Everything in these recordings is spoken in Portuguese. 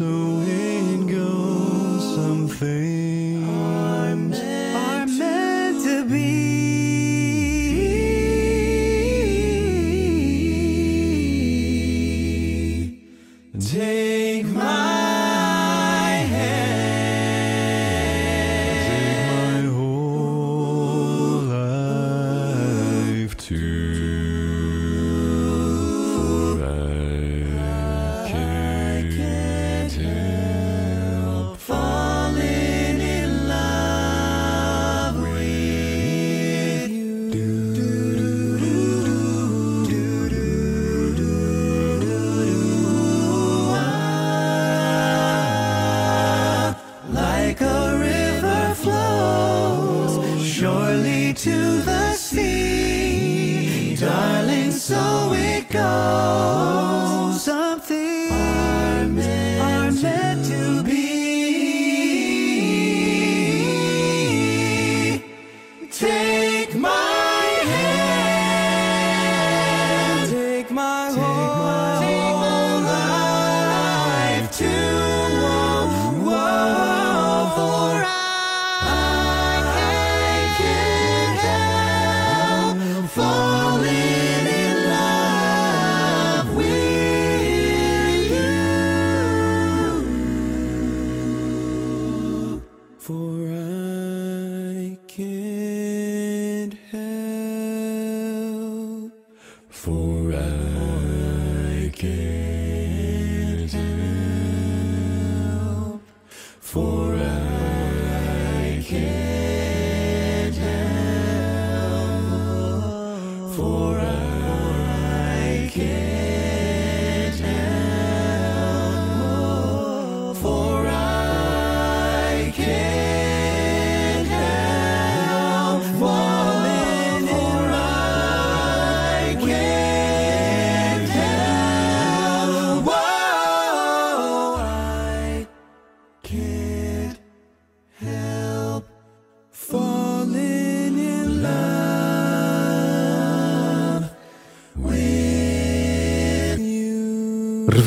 So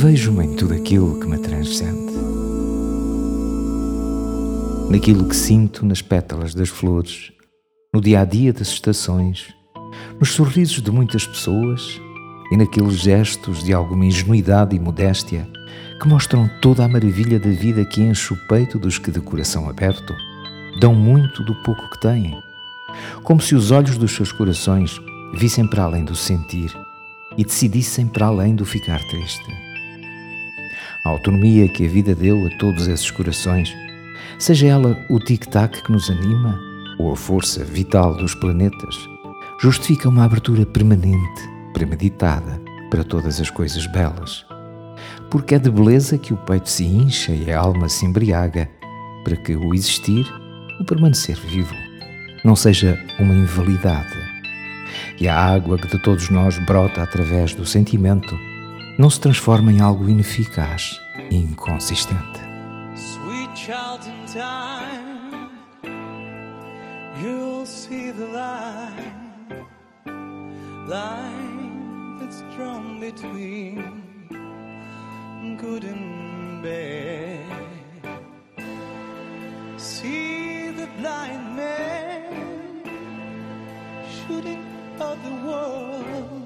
you. Revejo-me em tudo aquilo que me transcende. Naquilo que sinto nas pétalas das flores, no dia a dia das estações, nos sorrisos de muitas pessoas e naqueles gestos de alguma ingenuidade e modéstia que mostram toda a maravilha da vida que enche o peito dos que de coração aberto dão muito do pouco que têm, como se os olhos dos seus corações vissem para além do sentir e decidissem para além do ficar triste. A autonomia que a vida deu a todos esses corações, seja ela o tic-tac que nos anima ou a força vital dos planetas, justifica uma abertura permanente, premeditada para todas as coisas belas. Porque é de beleza que o peito se incha e a alma se embriaga, para que o existir, o permanecer vivo, não seja uma invalidade. E a água que de todos nós brota através do sentimento não se transforma em algo ineficaz e inconsistente. Sweet child in time, you'll see the line, line that's drawn between good and bad. See the blind man shooting the world,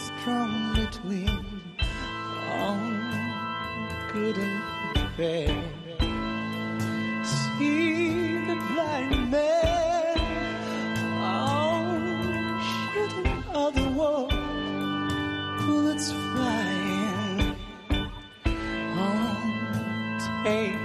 strong between all good and bad. See the blind man out shooting of the world bullets flying on tape.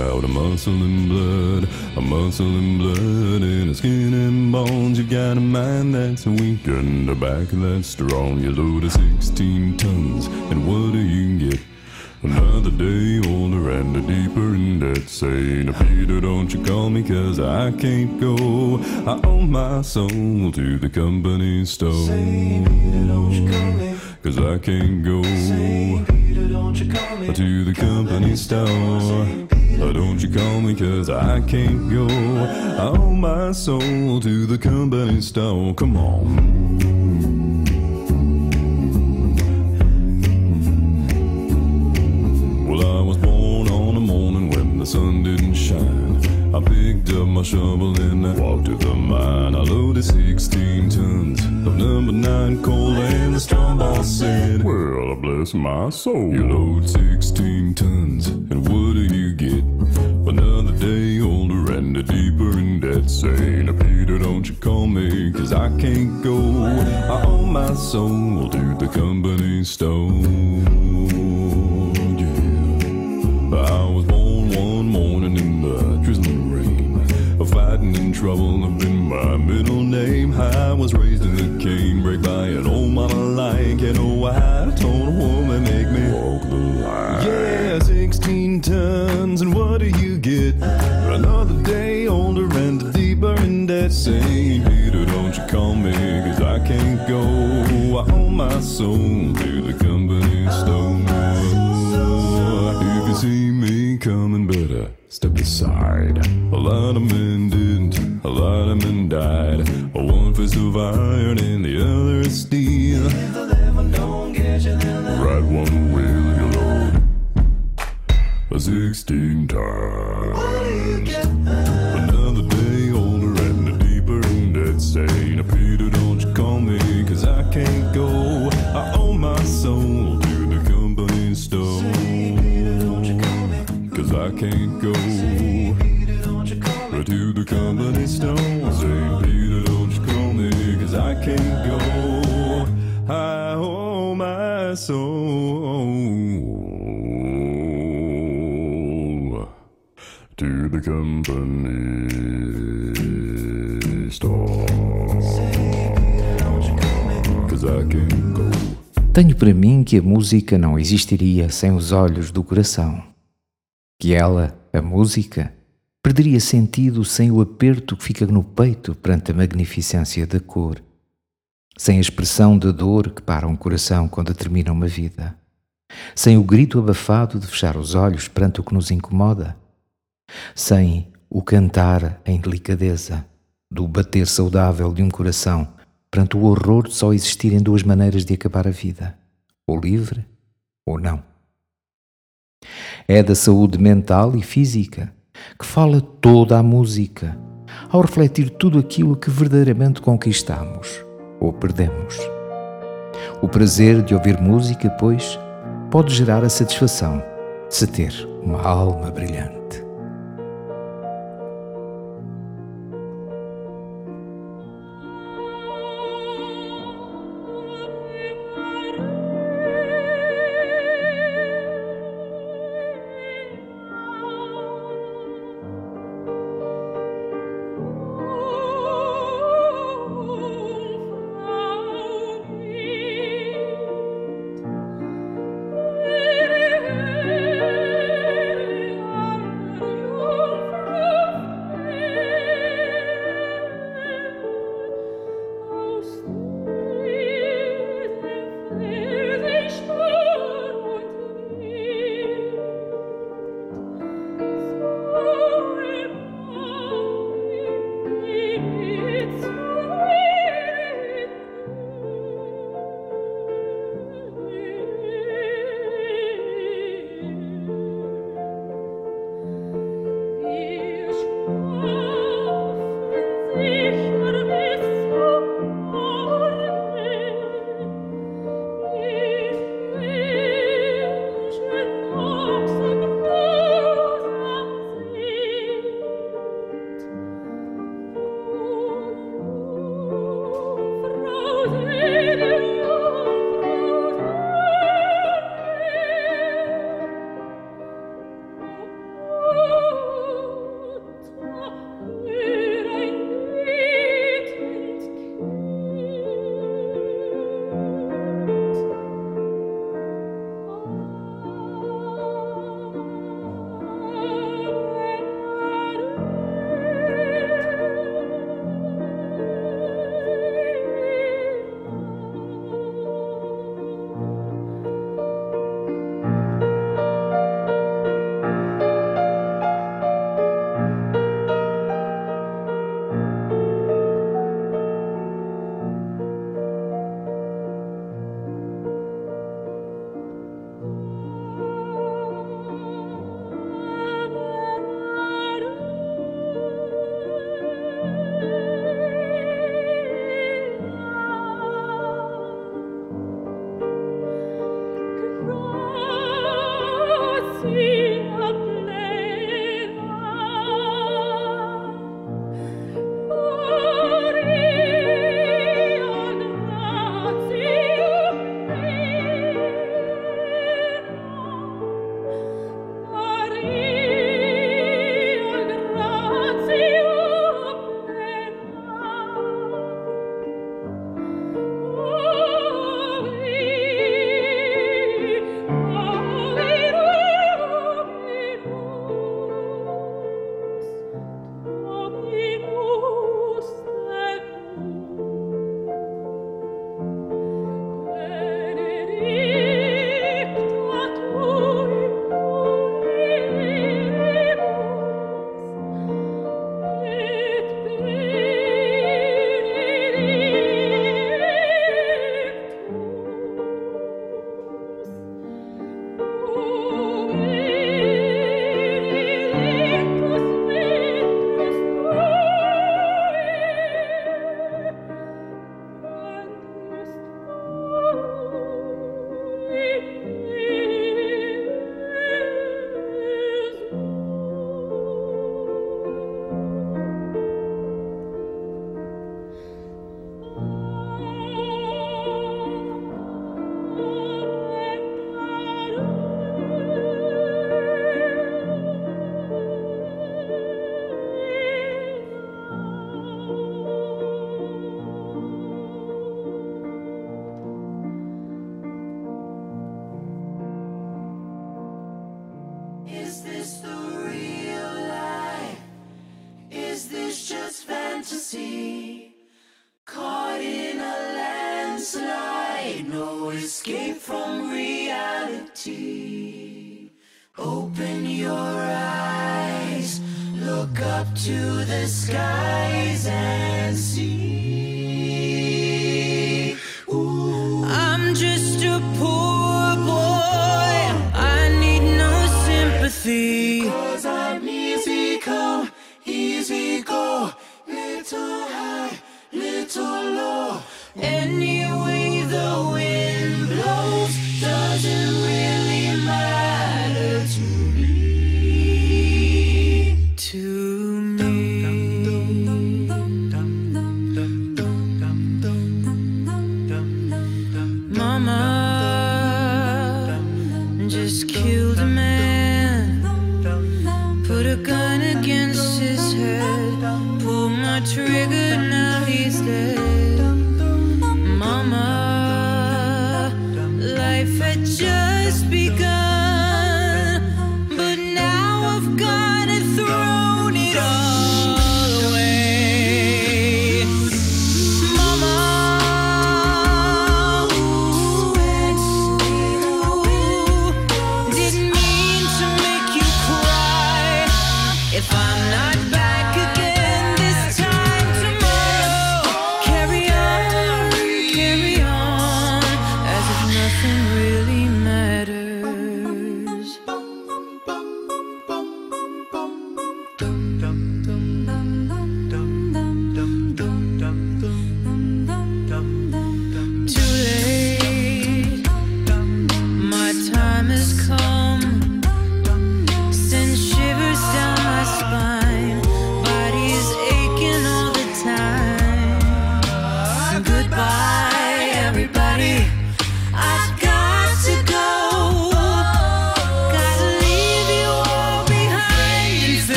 Out of muscle and blood, a muscle and blood, and a skin and bones. You got a mind that's weak and a back that's strong. You load a 16 tons, and what do you get? Another day older and a deeper in debt. Saying, Peter, don't you call me, cause I can't go. I owe my soul to the company store. Say, Peter, don't you call me, cause I can't go Say, Peter, don't you call me to the company store. Don't you call me, cause I can't go. I owe my soul to the company store. Come on. Well, I was born on a morning when the sun didn't shine. I picked up my shovel and I walked to the mine. I loaded 16 tons of number nine coal, and the strong boss said, Well, bless my soul. You load 16 tons, and what do you get? Another day older and a deeper in debt. Saying, Peter, don't you call me, cause I can't go. I owe my soul to the company store. Trouble have been my middle name. I was raised in the canebrake by an old mama like you know I told a woman make me walk the line. Yeah, 16 tons, and what do you get? Another day older and deeper in debt. Saying, Peter, don't you call me, cause I can't go. I owe my soul to the company store. If you see me coming, better step aside. A lot of men didn't, a lot of men died. One fist of iron and the other is steel. Right one wheel you load. A sixteen times. Another day older and a deeper in debt. Saying, can't go to the company store. Say, Peter, don't you call me, cause I can't go. I owe my soul to the company store. Cause I can't go. Tenho para mim que a música não existiria sem os olhos do coração. Que ela, a música, perderia sentido sem o aperto que fica no peito perante a magnificência da cor, sem a expressão de dor que para um coração quando termina uma vida, sem o grito abafado de fechar os olhos perante o que nos incomoda, sem o cantar em delicadeza do bater saudável de um coração perante o horror de só existirem duas maneiras de acabar a vida, ou livre ou não. É da saúde mental e física que fala toda a música, ao refletir tudo aquilo que verdadeiramente conquistamos ou perdemos. O prazer de ouvir música, pois, pode gerar a satisfação de se ter uma alma brilhante.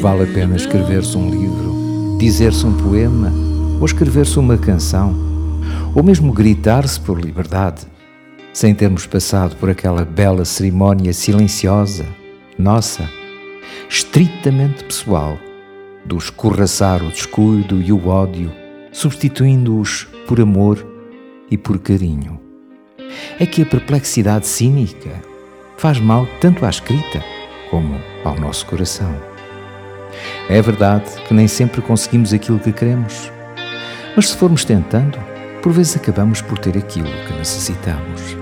Vale a pena escrever-se um livro, dizer-se um poema ou escrever-se uma canção, ou mesmo gritar-se por liberdade, sem termos passado por aquela bela cerimónia silenciosa, nossa, estritamente pessoal, do escorraçar o descuido e o ódio, substituindo-os por amor e por carinho. É que a perplexidade cínica faz mal tanto à escrita como ao nosso coração. É verdade que nem sempre conseguimos aquilo que queremos, mas se formos tentando, por vezes acabamos por ter aquilo que necessitamos.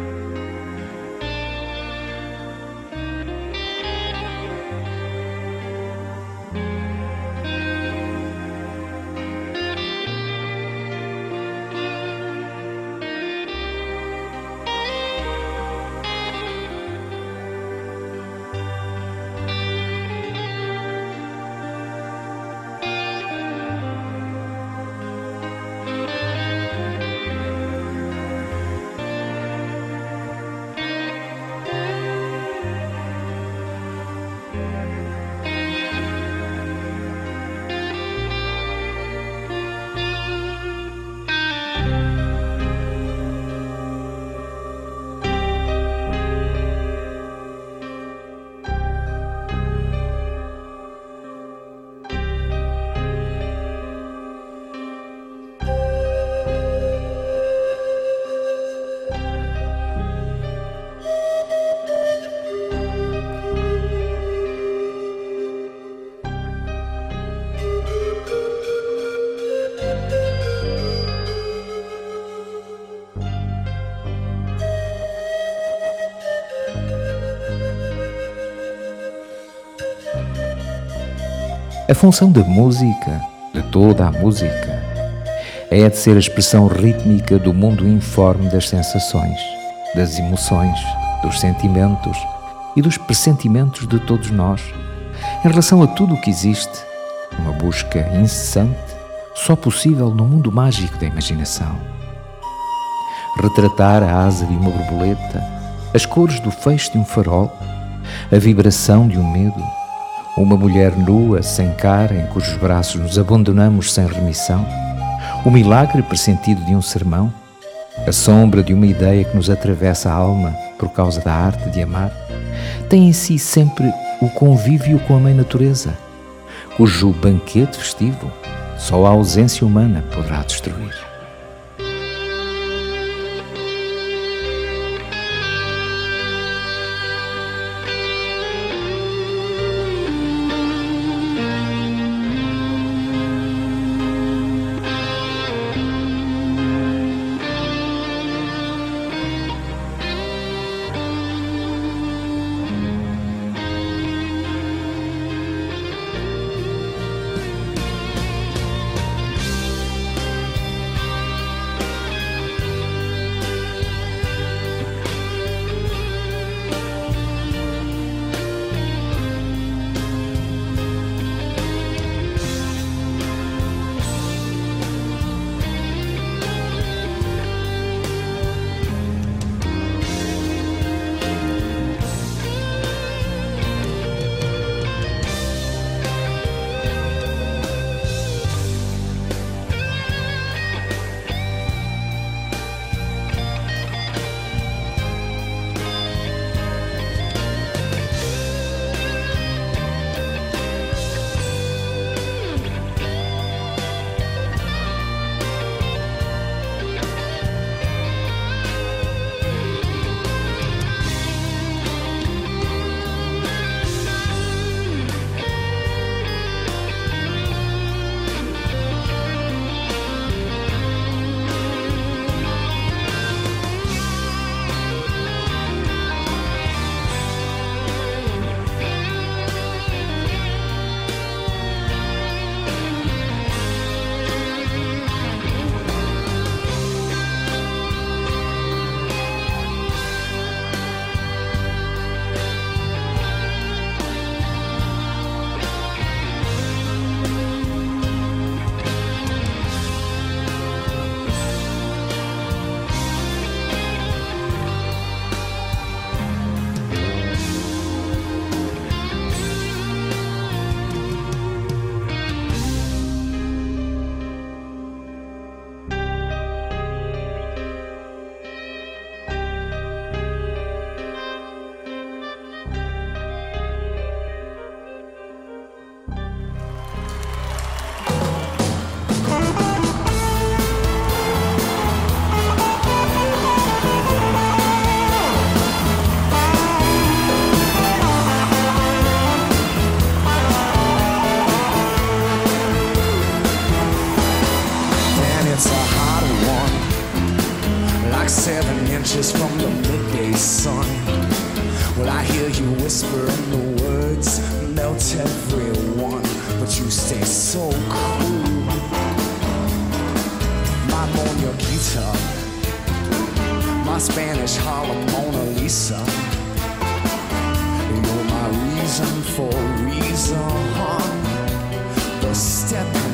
Função da música, de toda a música, é a de ser a expressão rítmica do mundo informe das sensações, das emoções, dos sentimentos e dos pressentimentos de todos nós em relação a tudo o que existe, uma busca incessante, só possível no mundo mágico da imaginação. Retratar a asa de uma borboleta, as cores do feixe de um farol, a vibração de um medo, uma mulher nua, sem cara, em cujos braços nos abandonamos sem remissão, o milagre pressentido de um sermão, a sombra de uma ideia que nos atravessa a alma por causa da arte de amar, tem em si sempre o convívio com a Mãe Natureza, cujo banquete festivo só a ausência humana poderá destruir. like seven inches from the midday sun. Well, I hear you whispering the words, melt everyone, but you stay so cool. My on your guitar, my Spanish Harlem Mona Lisa. You're my reason for reason, huh? The step.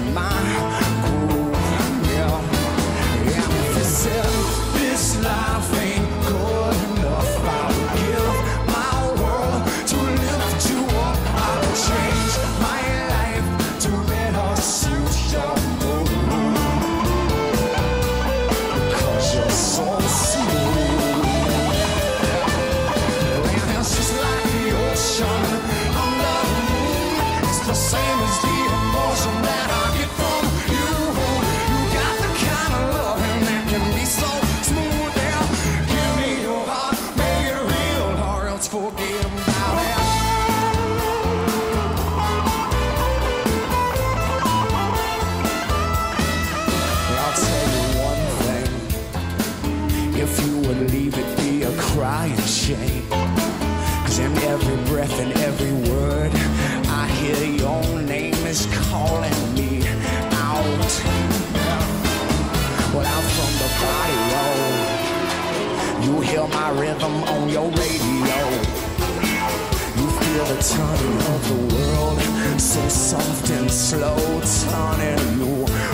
breath and every word. I hear your name is calling me out. Well, I'm from the body roll. You hear my rhythm on your radio. You feel the turning of the world, so soft and slow, turning you.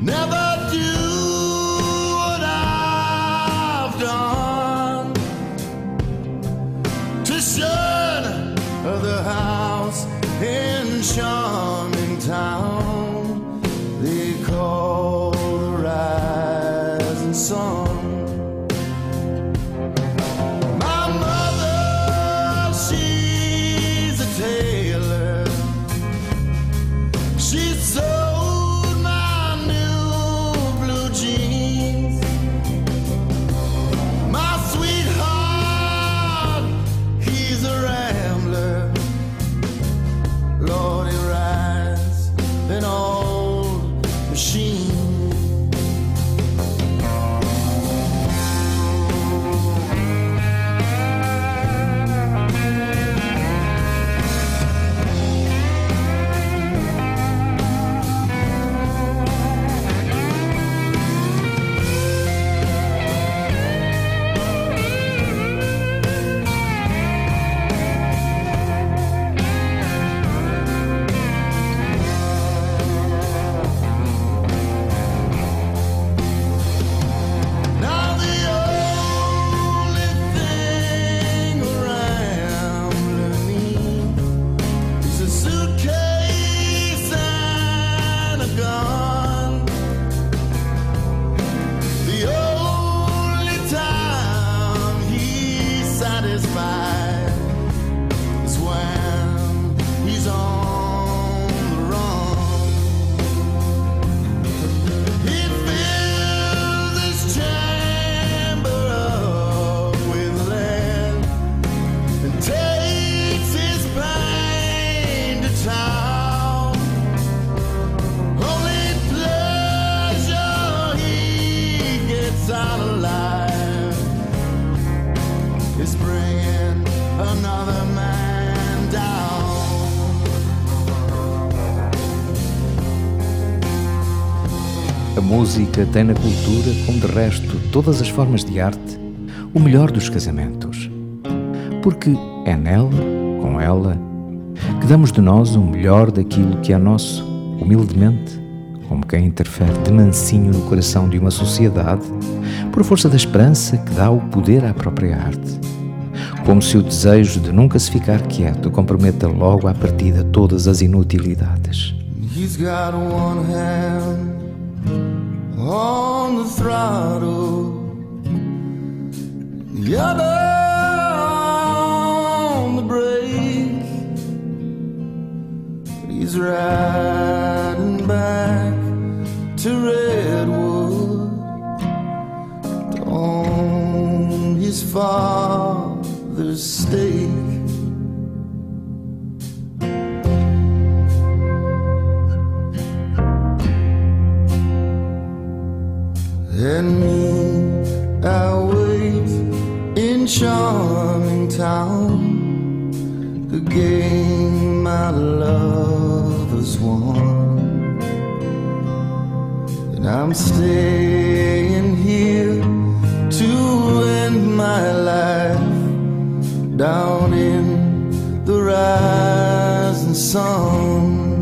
Never música tem na cultura, como de resto todas as formas de arte, o melhor dos casamentos. Porque é nela, com ela, que damos de nós o melhor daquilo que é nosso, humildemente, como quem interfere de mansinho no coração de uma sociedade, por força da esperança que dá o poder à própria arte. Como se o desejo de nunca se ficar quieto comprometa logo à partida todas as inutilidades. He's got one hand on the throttle, the other on the brake. He's riding back to Redwood own his father's stake. And me, I wait in charming town, the game my love has won. And I'm staying here to end my life down in the rising sun.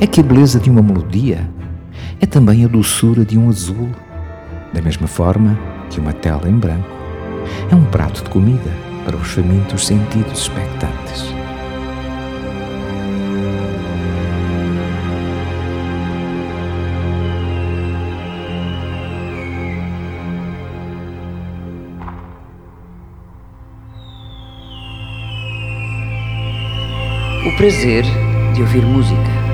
É que a beleza de uma melodia é também a doçura de um azul, da mesma forma que uma tela em branco é um prato de comida para os famintos sentidos expectantes. O prazer de ouvir música.